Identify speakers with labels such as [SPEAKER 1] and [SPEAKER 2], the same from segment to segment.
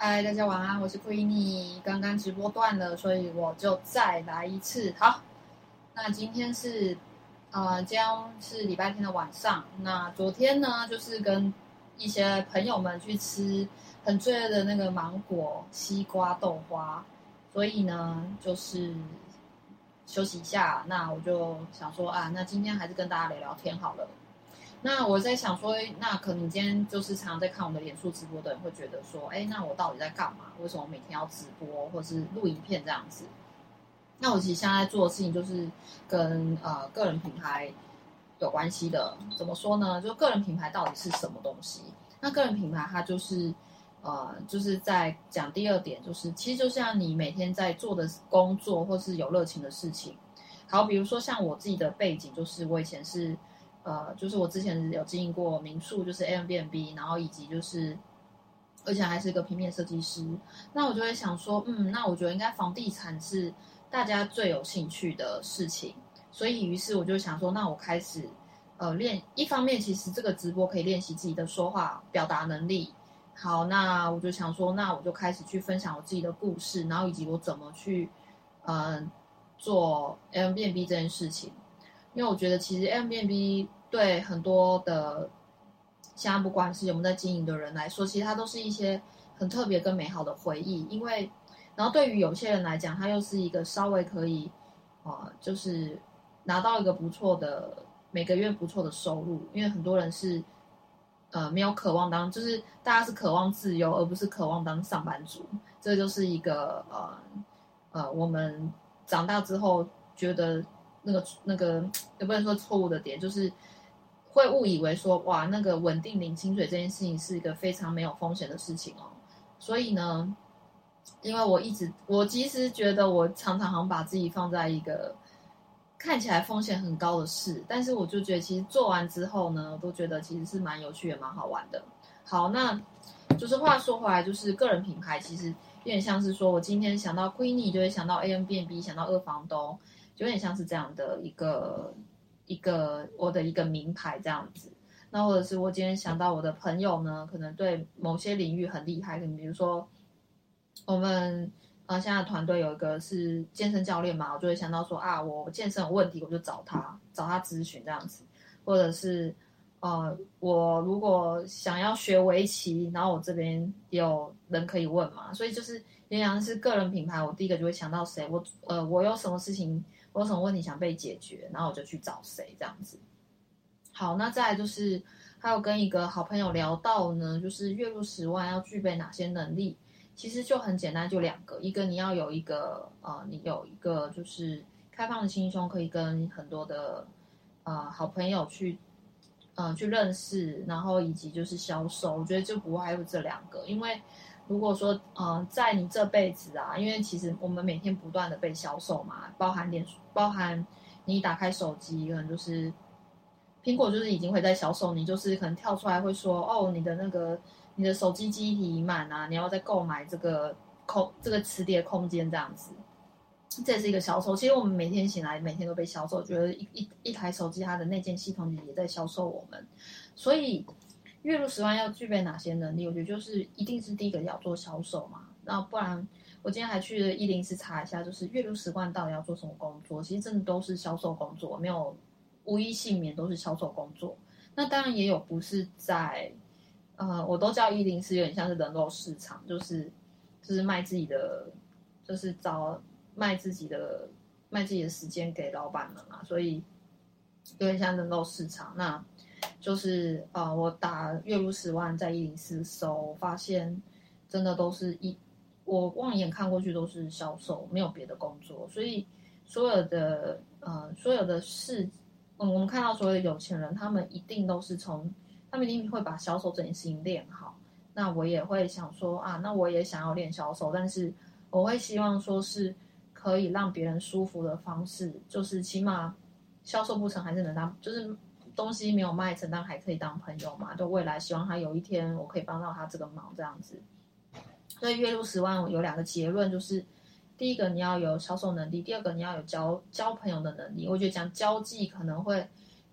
[SPEAKER 1] 嗨，大家晚安，我是 Queenie。刚刚直播断了，所以我就再来一次。好，那今天是呃，将是礼拜天的晚上。那昨天呢，就是跟一些朋友们去吃很罪恶的那个芒果西瓜豆花，所以呢，就是休息一下。那我就想说啊，那今天还是跟大家聊聊天好了。那我在想说，那可能今天就是常常在看我们的脸书直播的人会觉得说，哎，那我到底在干嘛？为什么每天要直播或是录影片这样子？那我其实现在做的事情就是跟呃个人品牌有关系的。怎么说呢？就个人品牌到底是什么东西？那个人品牌它就是呃，就是在讲第二点，就是其实就像你每天在做的工作或是有热情的事情。好，比如说像我自己的背景，就是我以前是。呃，就是我之前有经营过民宿，就是 a m b n b 然后以及就是，而且还是一个平面设计师。那我就会想说，嗯，那我觉得应该房地产是大家最有兴趣的事情。所以，于是我就想说，那我开始呃练。一方面，其实这个直播可以练习自己的说话表达能力。好，那我就想说，那我就开始去分享我自己的故事，然后以及我怎么去嗯做 a m b n b 这件事情。因为我觉得，其实 m b b 对很多的，现在不管是有没有在经营的人来说，其实它都是一些很特别跟美好的回忆。因为，然后对于有些人来讲，它又是一个稍微可以，啊，就是拿到一个不错的每个月不错的收入。因为很多人是，呃，没有渴望当，就是大家是渴望自由，而不是渴望当上班族。这就是一个呃呃，我们长大之后觉得那个那个也不能说错误的点，就是。会误以为说哇，那个稳定领薪水这件事情是一个非常没有风险的事情哦。所以呢，因为我一直我其实觉得我常常好像把自己放在一个看起来风险很高的事，但是我就觉得其实做完之后呢，我都觉得其实是蛮有趣也蛮好玩的。好，那就是话说回来，就是个人品牌其实有点像是说我今天想到 Queenie 就会想到 A M B N B，想到二房东，有点像是这样的一个。一个我的一个名牌这样子，那或者是我今天想到我的朋友呢，可能对某些领域很厉害，比如说我们呃现在团队有一个是健身教练嘛，我就会想到说啊，我健身有问题，我就找他找他咨询这样子，或者是呃我如果想要学围棋，然后我这边有人可以问嘛，所以就是原来是个人品牌，我第一个就会想到谁，我呃我有什么事情。我有什么问题想被解决，然后我就去找谁这样子。好，那再来就是还有跟一个好朋友聊到呢，就是月入十万要具备哪些能力？其实就很简单，就两个，一个你要有一个呃，你有一个就是开放的心胸，可以跟很多的呃好朋友去嗯去认识，然后以及就是销售，我觉得就不外乎这两个，因为。如果说，呃，在你这辈子啊，因为其实我们每天不断的被销售嘛，包含点，包含你打开手机，可能就是苹果就是已经会在销售你，就是可能跳出来会说，哦，你的那个你的手机机体已满啊，你要再购买这个空这个磁碟空间这样子，这也是一个销售。其实我们每天醒来，每天都被销售，觉得一一一台手机它的内建系统也在销售我们，所以。月入十万要具备哪些能力？我觉得就是一定是第一个要做销售嘛。那不然，我今天还去一零四查一下，就是月入十万到底要做什么工作？其实真的都是销售工作，没有无一幸免都是销售工作。那当然也有不是在，呃，我都叫一零四，有点像是人肉市场，就是就是卖自己的，就是找卖自己的卖自己的时间给老板们嘛，所以有点像人肉市场。那就是呃，我打月入十万在一零四搜，发现真的都是一，我望眼看过去都是销售，没有别的工作，所以所有的呃所有的事，嗯，我们看到所有的有钱人，他们一定都是从，他们一定会把销售这件事情练好。那我也会想说啊，那我也想要练销售，但是我会希望说是可以让别人舒服的方式，就是起码销售不成还是能当，就是。东西没有卖成，但还可以当朋友嘛？就未来希望他有一天我可以帮到他这个忙，这样子。所以月入十万有两个结论，就是第一个你要有销售能力，第二个你要有交交朋友的能力。我觉得讲交际可能会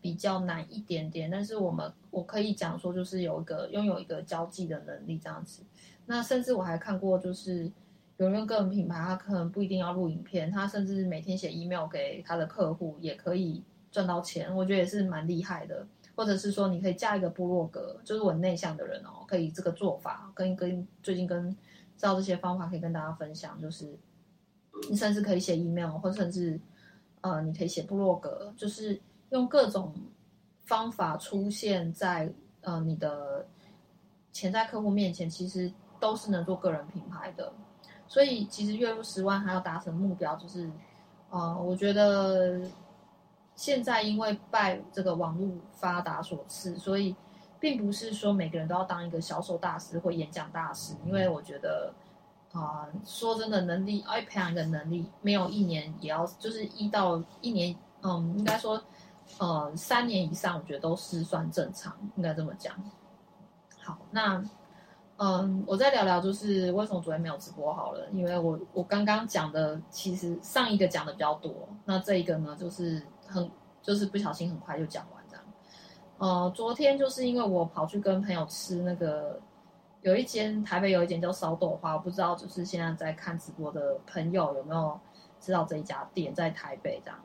[SPEAKER 1] 比较难一点点，但是我们我可以讲说，就是有一个拥有一个交际的能力这样子。那甚至我还看过，就是有人个人品牌，他可能不一定要录影片，他甚至每天写 email 给他的客户也可以赚到钱，我觉得也是蛮厉害的。或者是说，你可以加一个部落格，就是我内向的人哦，可以这个做法跟跟最近跟知道这些方法可以跟大家分享，就是你甚至可以写 email，或甚至呃，你可以写部落格，就是用各种方法出现在呃你的潜在客户面前，其实都是能做个人品牌的。所以其实月入十万还要达成目标，就是呃，我觉得。现在因为拜这个网络发达所赐，所以并不是说每个人都要当一个销售大师或演讲大师。因为我觉得，啊，说真的，能力爱培养一个能力，没有一年也要就是一到一年，嗯，应该说，呃，三年以上，我觉得都是算正常，应该这么讲。好，那，嗯，我再聊聊，就是为什么昨天没有直播好了？因为我我刚刚讲的，其实上一个讲的比较多，那这一个呢，就是。很就是不小心很快就讲完这样，呃，昨天就是因为我跑去跟朋友吃那个，有一间台北有一间叫烧豆花，我不知道就是现在在看直播的朋友有没有知道这一家店在台北这样。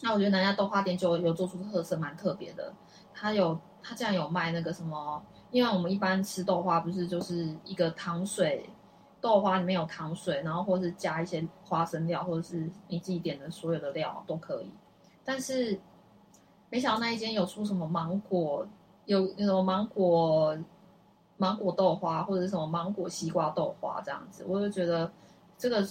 [SPEAKER 1] 那我觉得那家豆花店就有做出特色，蛮特别的。它有它竟然有卖那个什么，因为我们一般吃豆花不是就是一个糖水，豆花里面有糖水，然后或是加一些花生料，或者是你自己点的所有的料都可以。但是没想到那一间有出什么芒果，有什么芒果芒果豆花，或者什么芒果西瓜豆花这样子，我就觉得这个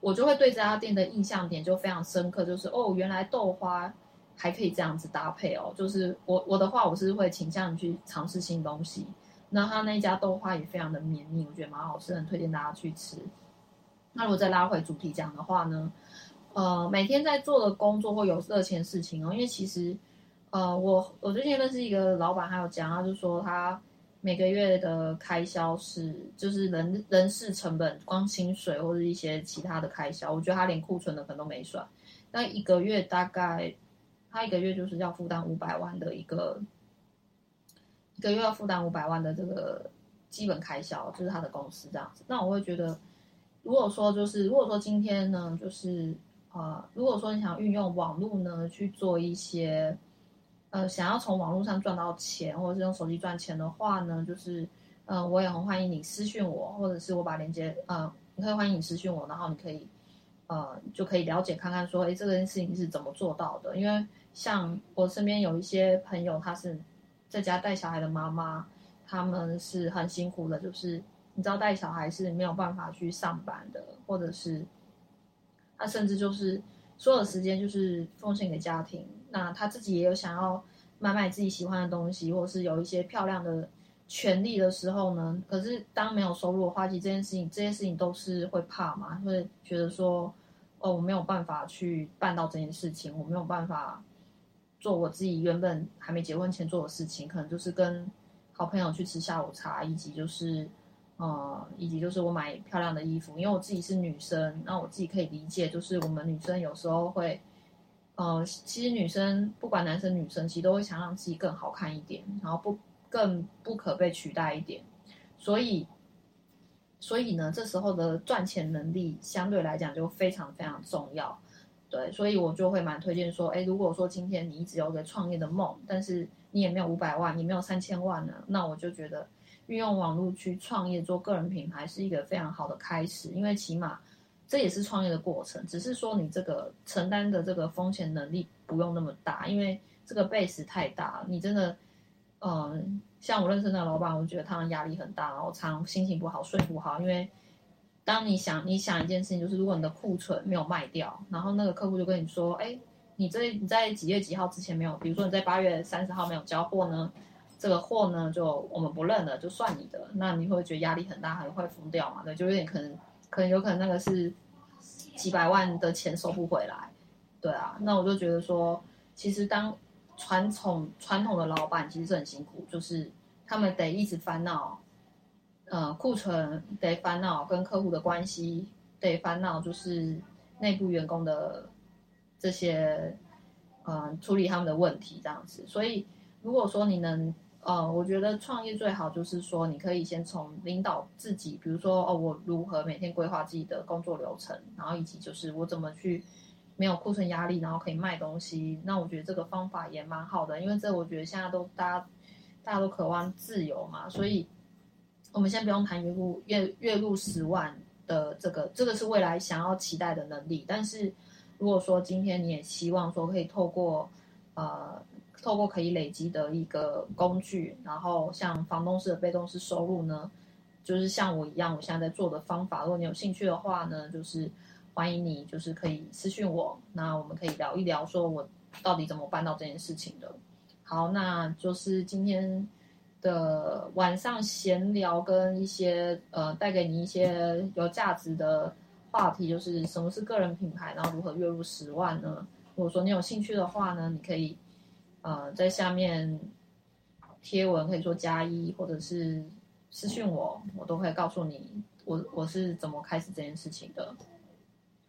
[SPEAKER 1] 我就会对这家店的印象点就非常深刻，就是哦，原来豆花还可以这样子搭配哦。就是我我的话，我是会倾向去尝试新东西。那他那家豆花也非常的绵密，我觉得蛮好吃，很推荐大家去吃。那如果再拉回主题讲的话呢？呃，每天在做的工作或有热钱事情哦，因为其实，呃，我我最近认识一个老板，还有讲，他就说他每个月的开销是就是人人事成本，光薪水或者一些其他的开销，我觉得他连库存的可能都没算，那一个月大概他一个月就是要负担五百万的一个一个月要负担五百万的这个基本开销，就是他的公司这样子。那我会觉得，如果说就是如果说今天呢，就是。啊，如果说你想运用网络呢去做一些，呃，想要从网络上赚到钱，或者是用手机赚钱的话呢，就是，嗯，我也很欢迎你私信我，或者是我把链接，呃，你可以欢迎你私信我，然后你可以，呃，就可以了解看看说，哎，这件事情是怎么做到的？因为像我身边有一些朋友，他是在家带小孩的妈妈，他们是很辛苦的，就是你知道带小孩是没有办法去上班的，或者是。他甚至就是所有的时间就是奉献给家庭，那他自己也有想要买买自己喜欢的东西，或者是有一些漂亮的权利的时候呢？可是当没有收入的话，其实这件事情，这些事情都是会怕嘛，会觉得说，哦，我没有办法去办到这件事情，我没有办法做我自己原本还没结婚前做的事情，可能就是跟好朋友去吃下午茶，以及就是。呃，以及就是我买漂亮的衣服，因为我自己是女生，那我自己可以理解，就是我们女生有时候会，呃，其实女生不管男生女生，其实都会想让自己更好看一点，然后不更不可被取代一点，所以，所以呢，这时候的赚钱能力相对来讲就非常非常重要，对，所以我就会蛮推荐说，哎，如果说今天你一直有个创业的梦，但是你也没有五百万，你没有三千万呢，那我就觉得。运用网络去创业做个人品牌是一个非常好的开始，因为起码这也是创业的过程，只是说你这个承担的这个风险能力不用那么大，因为这个 base 太大，你真的，嗯，像我认识那老板，我觉得他的压力很大，然后常心情不好，睡不好，因为当你想你想一件事情，就是如果你的库存没有卖掉，然后那个客户就跟你说，哎，你这你在几月几号之前没有，比如说你在八月三十号没有交货呢？这个货呢，就我们不认了，就算你的。那你会觉得压力很大，很会疯掉嘛？对，就有点可能，可能有可能那个是几百万的钱收不回来。对啊，那我就觉得说，其实当传统传统的老板其实是很辛苦，就是他们得一直烦恼，呃，库存得烦恼，跟客户的关系得烦恼，就是内部员工的这些。嗯处理他们的问题这样子。所以如果说你能，呃，我觉得创业最好就是说你可以先从领导自己，比如说哦，我如何每天规划自己的工作流程，然后以及就是我怎么去没有库存压力，然后可以卖东西。那我觉得这个方法也蛮好的，因为这我觉得现在都大家大家都渴望自由嘛，所以我们先不用谈月入月月入十万。的这个，这个是未来想要期待的能力。但是，如果说今天你也希望说可以透过，呃，透过可以累积的一个工具，然后像房东式的被动式收入呢，就是像我一样，我现在在做的方法。如果你有兴趣的话呢，就是欢迎你，就是可以私信我，那我们可以聊一聊，说我到底怎么办到这件事情的。好，那就是今天。的晚上闲聊跟一些呃带给你一些有价值的话题，就是什么是个人品牌，然后如何月入十万呢？如果说你有兴趣的话呢，你可以呃在下面贴文可以说加一，或者是私信我，我都会告诉你我我是怎么开始这件事情的。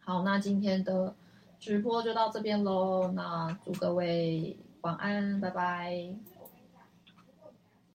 [SPEAKER 1] 好，那今天的直播就到这边喽，那祝各位晚安，拜拜。